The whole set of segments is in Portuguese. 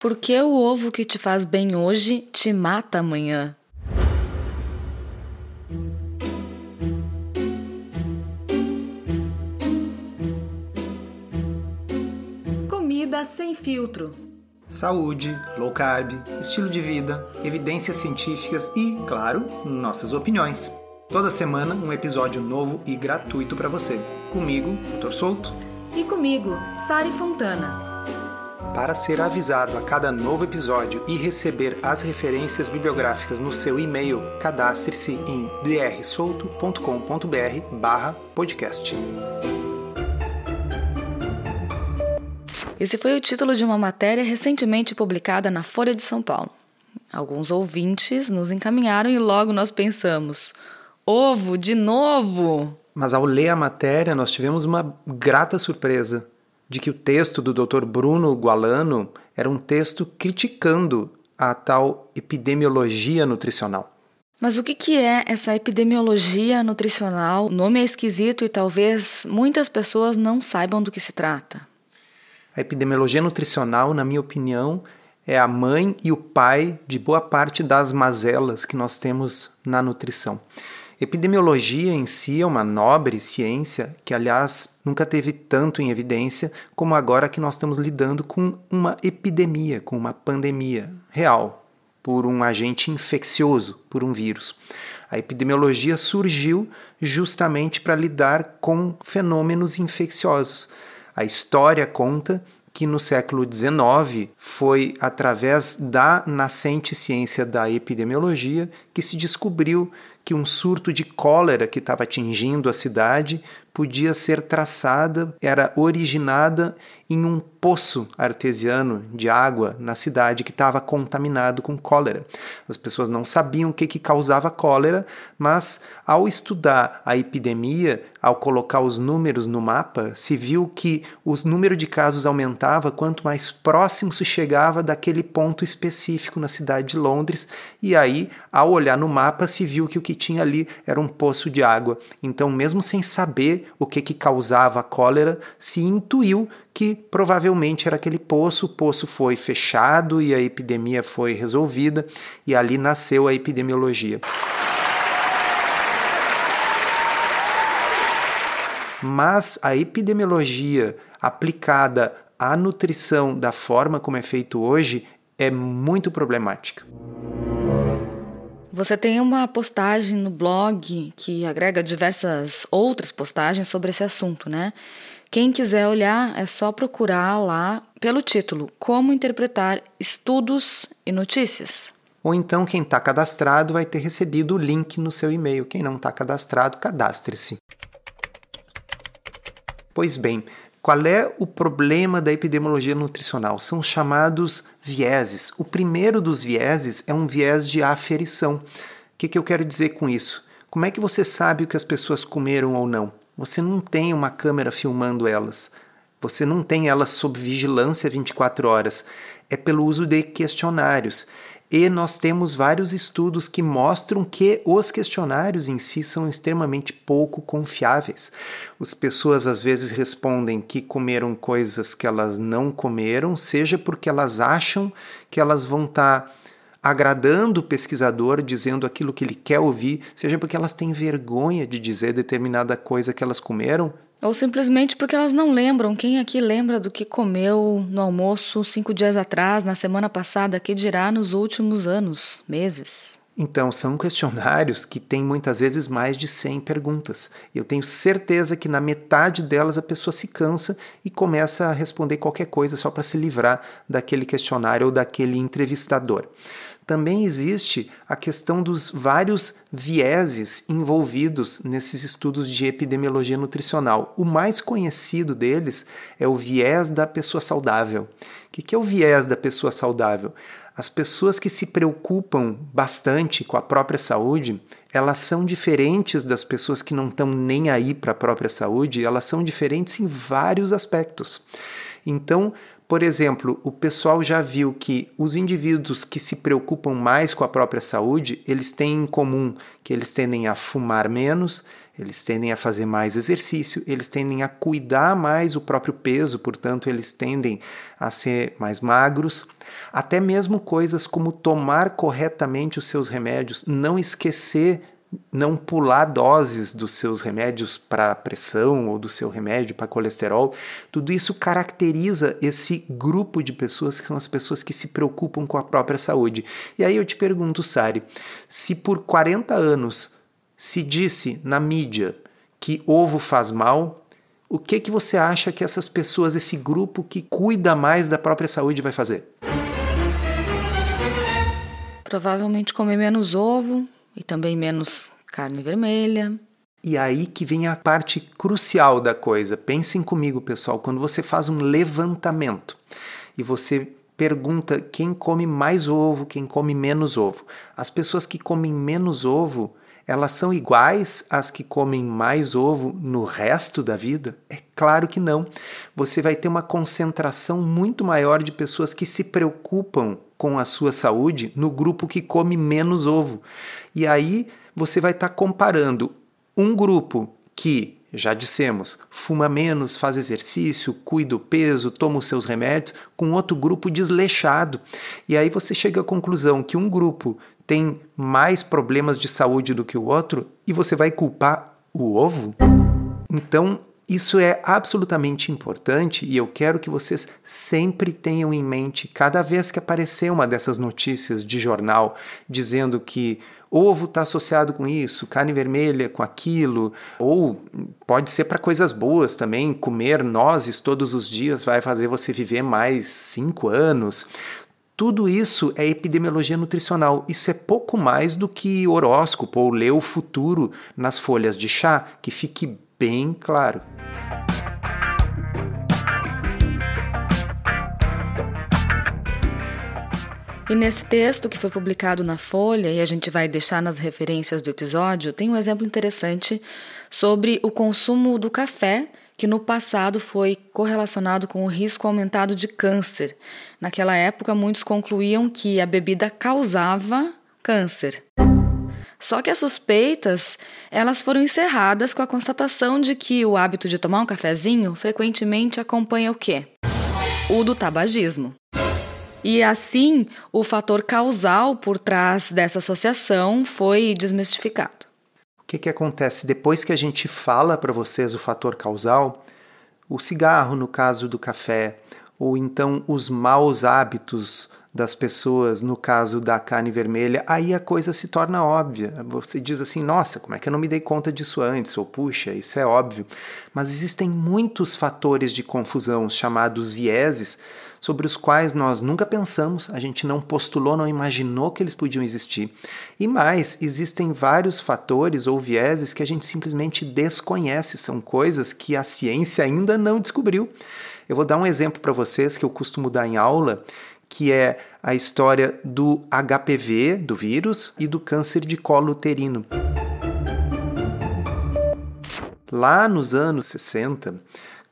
Por que o ovo que te faz bem hoje te mata amanhã? Comida sem filtro. Saúde, low carb, estilo de vida, evidências científicas e, claro, nossas opiniões. Toda semana um episódio novo e gratuito para você. Comigo, Dr. Souto. E comigo, Sari Fontana. Para ser avisado a cada novo episódio e receber as referências bibliográficas no seu e-mail, cadastre-se em drsolto.com.br/podcast. Esse foi o título de uma matéria recentemente publicada na Folha de São Paulo. Alguns ouvintes nos encaminharam e logo nós pensamos: ovo de novo! Mas ao ler a matéria, nós tivemos uma grata surpresa de que o texto do Dr. Bruno Gualano era um texto criticando a tal epidemiologia nutricional. Mas o que, que é essa epidemiologia nutricional? O nome é esquisito e talvez muitas pessoas não saibam do que se trata. A epidemiologia nutricional, na minha opinião, é a mãe e o pai de boa parte das mazelas que nós temos na nutrição. Epidemiologia em si é uma nobre ciência que, aliás, nunca teve tanto em evidência como agora que nós estamos lidando com uma epidemia, com uma pandemia real, por um agente infeccioso, por um vírus. A epidemiologia surgiu justamente para lidar com fenômenos infecciosos. A história conta que no século XIX foi através da nascente ciência da epidemiologia que se descobriu que um surto de cólera que estava atingindo a cidade podia ser traçada, era originada em um poço artesiano de água na cidade que estava contaminado com cólera. As pessoas não sabiam o que, que causava cólera, mas ao estudar a epidemia, ao colocar os números no mapa, se viu que o número de casos aumentava quanto mais próximo se chegava daquele ponto específico na cidade de Londres, e aí, ao olhar no mapa, se viu que o que tinha ali era um poço de água. Então, mesmo sem saber o que, que causava a cólera, se intuiu que provavelmente era aquele poço, o poço foi fechado e a epidemia foi resolvida, e ali nasceu a epidemiologia. Mas a epidemiologia aplicada à nutrição da forma como é feito hoje é muito problemática. Você tem uma postagem no blog que agrega diversas outras postagens sobre esse assunto, né? Quem quiser olhar é só procurar lá pelo título Como Interpretar Estudos e Notícias. Ou então quem está cadastrado vai ter recebido o link no seu e-mail. Quem não está cadastrado, cadastre-se. Pois bem, qual é o problema da epidemiologia nutricional? São chamados vieses. O primeiro dos vieses é um viés de aferição. O que, que eu quero dizer com isso? Como é que você sabe o que as pessoas comeram ou não? Você não tem uma câmera filmando elas. Você não tem elas sob vigilância 24 horas. É pelo uso de questionários. E nós temos vários estudos que mostram que os questionários em si são extremamente pouco confiáveis. As pessoas às vezes respondem que comeram coisas que elas não comeram, seja porque elas acham que elas vão estar tá agradando o pesquisador, dizendo aquilo que ele quer ouvir, seja porque elas têm vergonha de dizer determinada coisa que elas comeram, ou simplesmente porque elas não lembram. Quem aqui lembra do que comeu no almoço cinco dias atrás, na semana passada, que dirá nos últimos anos, meses? Então, são questionários que têm muitas vezes mais de 100 perguntas. Eu tenho certeza que na metade delas a pessoa se cansa e começa a responder qualquer coisa só para se livrar daquele questionário ou daquele entrevistador também existe a questão dos vários vieses envolvidos nesses estudos de epidemiologia nutricional. O mais conhecido deles é o viés da pessoa saudável. O que é o viés da pessoa saudável? As pessoas que se preocupam bastante com a própria saúde, elas são diferentes das pessoas que não estão nem aí para a própria saúde, elas são diferentes em vários aspectos. Então, por exemplo, o pessoal já viu que os indivíduos que se preocupam mais com a própria saúde, eles têm em comum que eles tendem a fumar menos, eles tendem a fazer mais exercício, eles tendem a cuidar mais o próprio peso, portanto, eles tendem a ser mais magros. Até mesmo coisas como tomar corretamente os seus remédios, não esquecer não pular doses dos seus remédios para pressão ou do seu remédio para colesterol, tudo isso caracteriza esse grupo de pessoas que são as pessoas que se preocupam com a própria saúde. E aí eu te pergunto, Sari, se por 40 anos se disse na mídia que ovo faz mal, o que que você acha que essas pessoas, esse grupo que cuida mais da própria saúde vai fazer? Provavelmente comer menos ovo, e também menos carne vermelha. E aí que vem a parte crucial da coisa. Pensem comigo, pessoal, quando você faz um levantamento e você pergunta quem come mais ovo, quem come menos ovo. As pessoas que comem menos ovo, elas são iguais às que comem mais ovo no resto da vida? É claro que não. Você vai ter uma concentração muito maior de pessoas que se preocupam com a sua saúde no grupo que come menos ovo. E aí você vai estar tá comparando um grupo que, já dissemos, fuma menos, faz exercício, cuida do peso, toma os seus remédios, com outro grupo desleixado. E aí você chega à conclusão que um grupo tem mais problemas de saúde do que o outro e você vai culpar o ovo? Então, isso é absolutamente importante e eu quero que vocês sempre tenham em mente, cada vez que aparecer uma dessas notícias de jornal dizendo que ovo está associado com isso, carne vermelha com aquilo, ou pode ser para coisas boas também, comer nozes todos os dias vai fazer você viver mais cinco anos. Tudo isso é epidemiologia nutricional. Isso é pouco mais do que horóscopo ou ler o futuro nas folhas de chá, que fique bem claro. E nesse texto que foi publicado na Folha, e a gente vai deixar nas referências do episódio, tem um exemplo interessante sobre o consumo do café, que no passado foi correlacionado com o risco aumentado de câncer. Naquela época, muitos concluíam que a bebida causava câncer. Só que as suspeitas, elas foram encerradas com a constatação de que o hábito de tomar um cafezinho frequentemente acompanha o quê? O do tabagismo. E assim, o fator causal por trás dessa associação foi desmistificado. Que, que acontece? Depois que a gente fala para vocês o fator causal, o cigarro, no caso do café, ou então os maus hábitos das pessoas, no caso da carne vermelha, aí a coisa se torna óbvia. Você diz assim: nossa, como é que eu não me dei conta disso antes? Ou puxa, isso é óbvio. Mas existem muitos fatores de confusão, chamados vieses, sobre os quais nós nunca pensamos, a gente não postulou, não imaginou que eles podiam existir. E mais, existem vários fatores ou vieses que a gente simplesmente desconhece, são coisas que a ciência ainda não descobriu. Eu vou dar um exemplo para vocês que eu costumo dar em aula, que é a história do HPV, do vírus, e do câncer de colo uterino. Lá nos anos 60,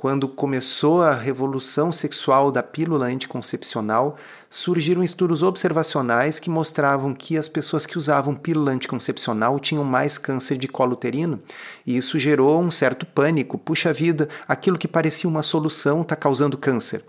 quando começou a revolução sexual da pílula anticoncepcional, surgiram estudos observacionais que mostravam que as pessoas que usavam pílula anticoncepcional tinham mais câncer de colo uterino. E isso gerou um certo pânico. Puxa vida, aquilo que parecia uma solução está causando câncer.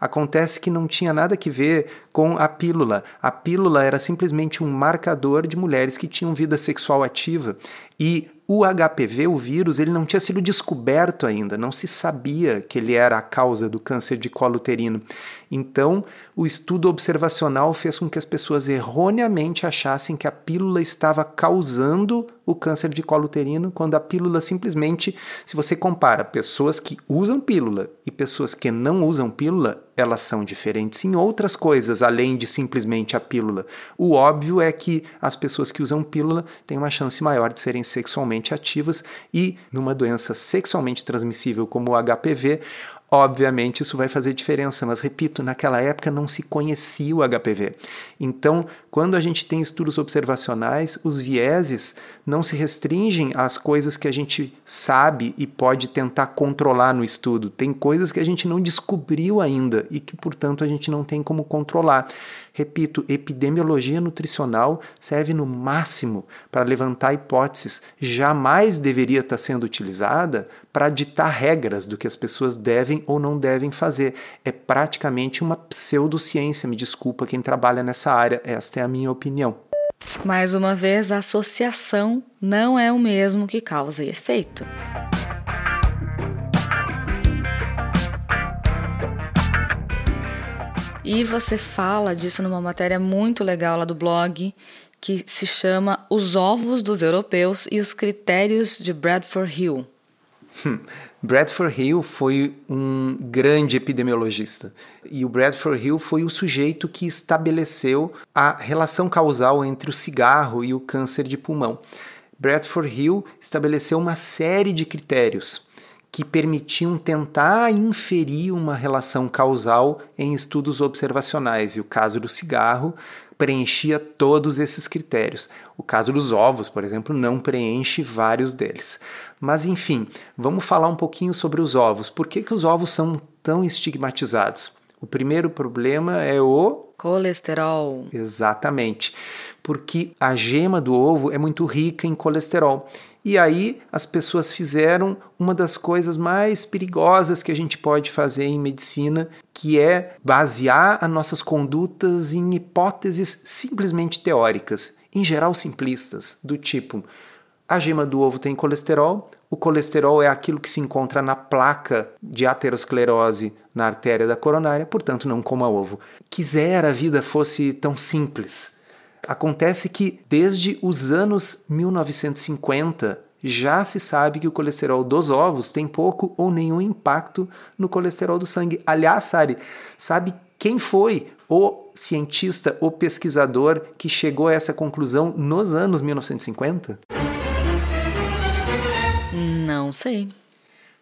Acontece que não tinha nada que ver com a pílula. A pílula era simplesmente um marcador de mulheres que tinham vida sexual ativa. E o HPV, o vírus, ele não tinha sido descoberto ainda, não se sabia que ele era a causa do câncer de colo uterino. Então, o estudo observacional fez com que as pessoas erroneamente achassem que a pílula estava causando o câncer de colo uterino, quando a pílula simplesmente, se você compara pessoas que usam pílula e pessoas que não usam pílula, elas são diferentes em outras coisas além de simplesmente a pílula. O óbvio é que as pessoas que usam pílula têm uma chance maior de serem sexualmente ativas e, numa doença sexualmente transmissível como o HPV, Obviamente isso vai fazer diferença, mas repito, naquela época não se conhecia o HPV. Então, quando a gente tem estudos observacionais, os vieses não se restringem às coisas que a gente sabe e pode tentar controlar no estudo. Tem coisas que a gente não descobriu ainda e que, portanto, a gente não tem como controlar. Repito, epidemiologia nutricional serve no máximo para levantar hipóteses, jamais deveria estar sendo utilizada para ditar regras do que as pessoas devem ou não devem fazer. É praticamente uma pseudociência, me desculpa quem trabalha nessa área, esta é a minha opinião. Mais uma vez, a associação não é o mesmo que causa e efeito. E você fala disso numa matéria muito legal lá do blog, que se chama Os Ovos dos Europeus e os Critérios de Bradford Hill. Bradford Hill foi um grande epidemiologista e o Bradford Hill foi o sujeito que estabeleceu a relação causal entre o cigarro e o câncer de pulmão. Bradford Hill estabeleceu uma série de critérios que permitiam tentar inferir uma relação causal em estudos observacionais, e o caso do cigarro preenchia todos esses critérios. O caso dos ovos, por exemplo, não preenche vários deles. Mas enfim, vamos falar um pouquinho sobre os ovos. Por que, que os ovos são tão estigmatizados? O primeiro problema é o colesterol. Exatamente. Porque a gema do ovo é muito rica em colesterol. E aí as pessoas fizeram uma das coisas mais perigosas que a gente pode fazer em medicina, que é basear as nossas condutas em hipóteses simplesmente teóricas, em geral simplistas, do tipo: a gema do ovo tem colesterol, o colesterol é aquilo que se encontra na placa de aterosclerose na artéria da coronária, portanto não coma ovo. Quisera a vida fosse tão simples Acontece que desde os anos 1950 já se sabe que o colesterol dos ovos tem pouco ou nenhum impacto no colesterol do sangue. Aliás, Sari, sabe quem foi o cientista, o pesquisador que chegou a essa conclusão nos anos 1950? Não sei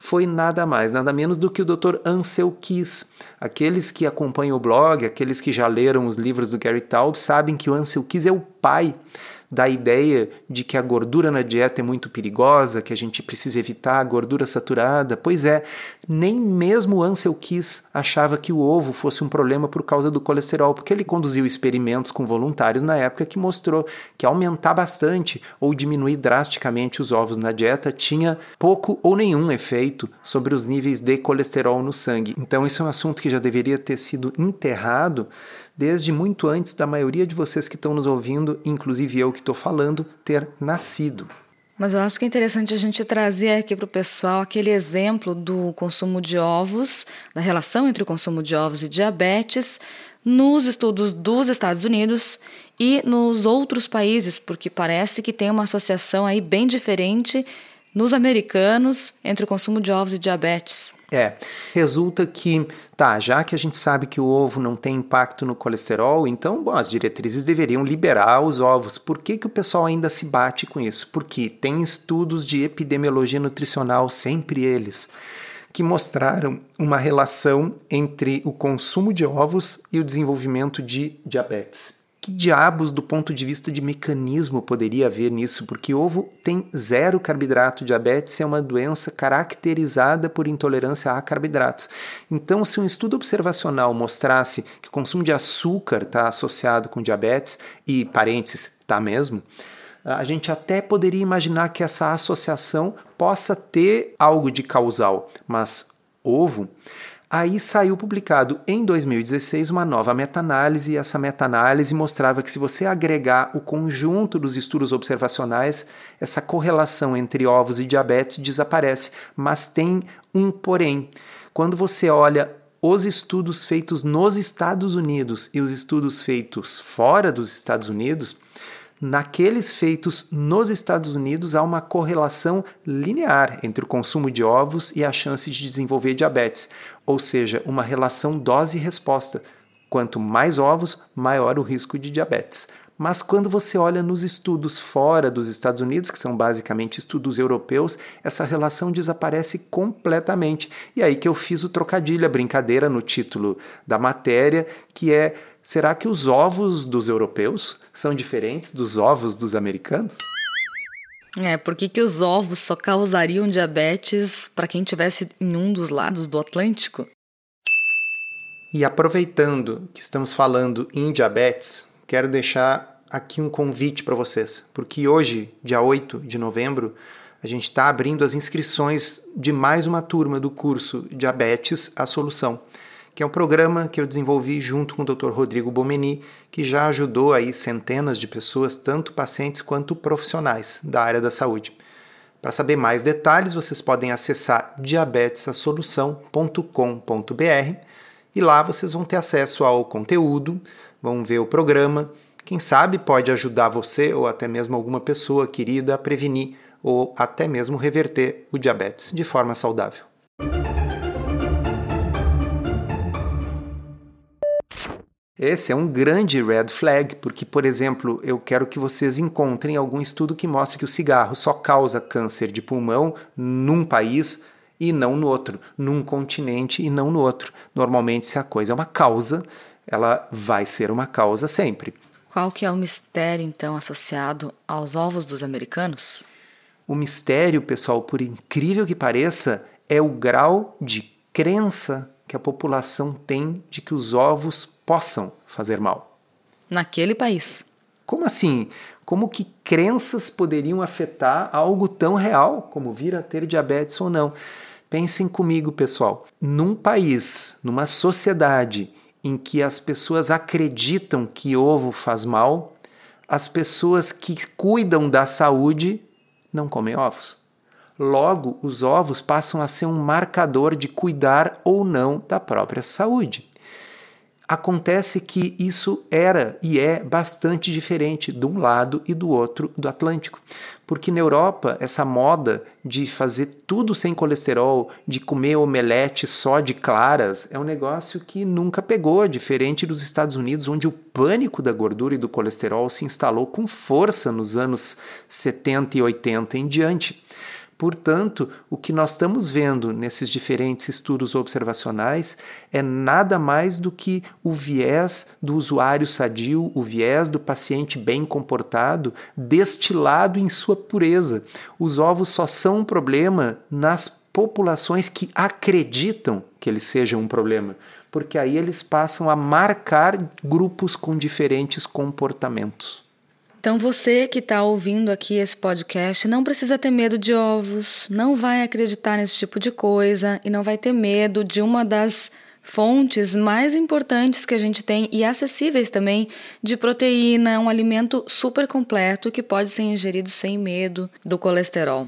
foi nada mais, nada menos do que o Dr. Ansel Keys. Aqueles que acompanham o blog, aqueles que já leram os livros do Gary Taub, sabem que o Ansel Keys é o pai da ideia de que a gordura na dieta é muito perigosa, que a gente precisa evitar a gordura saturada. Pois é, nem mesmo Ansel Keys achava que o ovo fosse um problema por causa do colesterol, porque ele conduziu experimentos com voluntários na época que mostrou que aumentar bastante ou diminuir drasticamente os ovos na dieta tinha pouco ou nenhum efeito sobre os níveis de colesterol no sangue. Então isso é um assunto que já deveria ter sido enterrado desde muito antes da maioria de vocês que estão nos ouvindo, inclusive eu que estou falando, ter nascido. Mas eu acho que é interessante a gente trazer aqui para o pessoal aquele exemplo do consumo de ovos, da relação entre o consumo de ovos e diabetes, nos estudos dos Estados Unidos e nos outros países, porque parece que tem uma associação aí bem diferente nos americanos entre o consumo de ovos e diabetes. É, resulta que, tá, já que a gente sabe que o ovo não tem impacto no colesterol, então, bom, as diretrizes deveriam liberar os ovos. Por que, que o pessoal ainda se bate com isso? Porque tem estudos de epidemiologia nutricional, sempre eles, que mostraram uma relação entre o consumo de ovos e o desenvolvimento de diabetes que diabos, do ponto de vista de mecanismo, poderia haver nisso? Porque ovo tem zero carboidrato. Diabetes é uma doença caracterizada por intolerância a carboidratos. Então, se um estudo observacional mostrasse que o consumo de açúcar está associado com diabetes, e parênteses, está mesmo, a gente até poderia imaginar que essa associação possa ter algo de causal, mas ovo Aí saiu publicado em 2016 uma nova meta-análise, e essa meta-análise mostrava que se você agregar o conjunto dos estudos observacionais, essa correlação entre ovos e diabetes desaparece, mas tem um porém. Quando você olha os estudos feitos nos Estados Unidos e os estudos feitos fora dos Estados Unidos, Naqueles feitos nos Estados Unidos, há uma correlação linear entre o consumo de ovos e a chance de desenvolver diabetes, ou seja, uma relação dose-resposta. Quanto mais ovos, maior o risco de diabetes. Mas quando você olha nos estudos fora dos Estados Unidos, que são basicamente estudos europeus, essa relação desaparece completamente. E aí que eu fiz o trocadilho, a brincadeira no título da matéria, que é: será que os ovos dos europeus são diferentes dos ovos dos americanos? É, por que, os ovos só causariam diabetes para quem tivesse em um dos lados do Atlântico? E aproveitando que estamos falando em diabetes, quero deixar aqui um convite para vocês, porque hoje, dia 8 de novembro, a gente está abrindo as inscrições de mais uma turma do curso Diabetes a Solução que é um programa que eu desenvolvi junto com o Dr. Rodrigo Bomeni, que já ajudou aí centenas de pessoas, tanto pacientes quanto profissionais da área da saúde. Para saber mais detalhes, vocês podem acessar diabetesasolução.com.br e lá vocês vão ter acesso ao conteúdo, vão ver o programa. Quem sabe pode ajudar você ou até mesmo alguma pessoa querida a prevenir ou até mesmo reverter o diabetes de forma saudável. Esse é um grande red flag, porque, por exemplo, eu quero que vocês encontrem algum estudo que mostre que o cigarro só causa câncer de pulmão num país e não no outro, num continente e não no outro. Normalmente, se a coisa é uma causa, ela vai ser uma causa sempre. Qual que é o mistério, então, associado aos ovos dos americanos? O mistério, pessoal, por incrível que pareça, é o grau de crença que a população tem de que os ovos possam fazer mal. Naquele país. Como assim? Como que crenças poderiam afetar algo tão real como vir a ter diabetes ou não? Pensem comigo, pessoal. Num país, numa sociedade em que as pessoas acreditam que ovo faz mal, as pessoas que cuidam da saúde não comem ovos. Logo, os ovos passam a ser um marcador de cuidar ou não da própria saúde. Acontece que isso era e é bastante diferente de um lado e do outro do Atlântico. Porque na Europa, essa moda de fazer tudo sem colesterol, de comer omelete só de claras, é um negócio que nunca pegou, diferente dos Estados Unidos, onde o pânico da gordura e do colesterol se instalou com força nos anos 70 e 80 em diante. Portanto, o que nós estamos vendo nesses diferentes estudos observacionais é nada mais do que o viés do usuário sadio, o viés do paciente bem comportado, destilado em sua pureza. Os ovos só são um problema nas populações que acreditam que eles sejam um problema, porque aí eles passam a marcar grupos com diferentes comportamentos. Então você que está ouvindo aqui esse podcast não precisa ter medo de ovos, não vai acreditar nesse tipo de coisa e não vai ter medo de uma das fontes mais importantes que a gente tem e acessíveis também de proteína, um alimento super completo que pode ser ingerido sem medo do colesterol.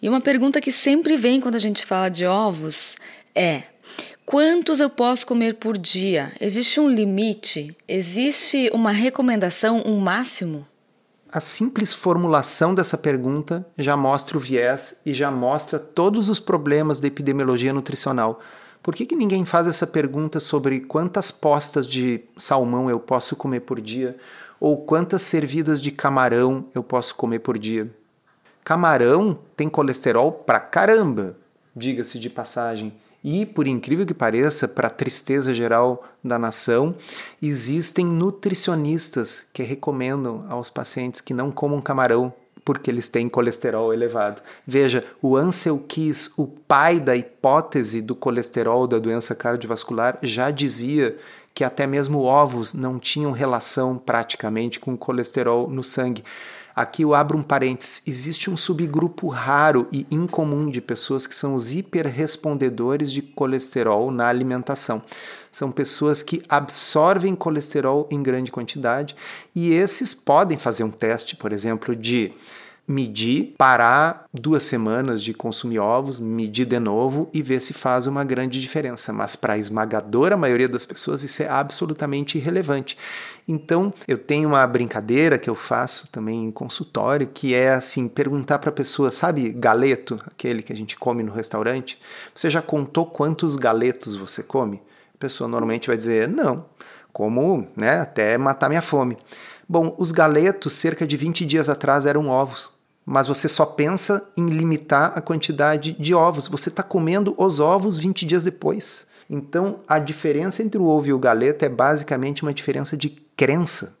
E uma pergunta que sempre vem quando a gente fala de ovos é: Quantos eu posso comer por dia? Existe um limite? Existe uma recomendação, um máximo? A simples formulação dessa pergunta já mostra o viés e já mostra todos os problemas da epidemiologia nutricional. Por que, que ninguém faz essa pergunta sobre quantas postas de salmão eu posso comer por dia ou quantas servidas de camarão eu posso comer por dia? Camarão tem colesterol pra caramba, diga-se de passagem. E, por incrível que pareça, para a tristeza geral da nação, existem nutricionistas que recomendam aos pacientes que não comam camarão porque eles têm colesterol elevado. Veja, o Ansel Keys, o pai da hipótese do colesterol da doença cardiovascular, já dizia que até mesmo ovos não tinham relação praticamente com colesterol no sangue. Aqui eu abro um parênteses: existe um subgrupo raro e incomum de pessoas que são os hiperrespondedores de colesterol na alimentação. São pessoas que absorvem colesterol em grande quantidade e esses podem fazer um teste, por exemplo, de medir, parar duas semanas de consumir ovos, medir de novo e ver se faz uma grande diferença. Mas para a esmagadora maioria das pessoas isso é absolutamente irrelevante. Então, eu tenho uma brincadeira que eu faço também em consultório, que é assim, perguntar para a pessoa, sabe, galeto, aquele que a gente come no restaurante? Você já contou quantos galetos você come? A pessoa normalmente vai dizer: "Não, como, né, até matar minha fome". Bom, os galetos, cerca de 20 dias atrás, eram ovos. Mas você só pensa em limitar a quantidade de ovos. Você está comendo os ovos 20 dias depois. Então, a diferença entre o ovo e o galeto é basicamente uma diferença de crença.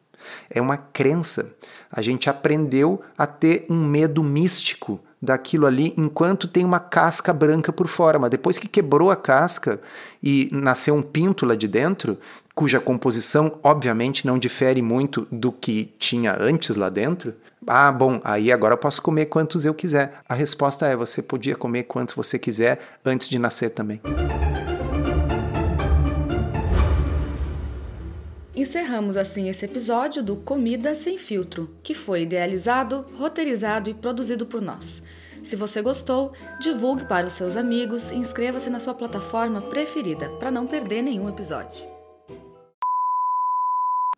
É uma crença. A gente aprendeu a ter um medo místico daquilo ali enquanto tem uma casca branca por fora, mas depois que quebrou a casca e nasceu um pinto lá de dentro, cuja composição obviamente não difere muito do que tinha antes lá dentro. Ah, bom, aí agora eu posso comer quantos eu quiser. A resposta é: você podia comer quantos você quiser antes de nascer também. Encerramos assim esse episódio do Comida Sem Filtro, que foi idealizado, roteirizado e produzido por nós. Se você gostou, divulgue para os seus amigos e inscreva-se na sua plataforma preferida para não perder nenhum episódio.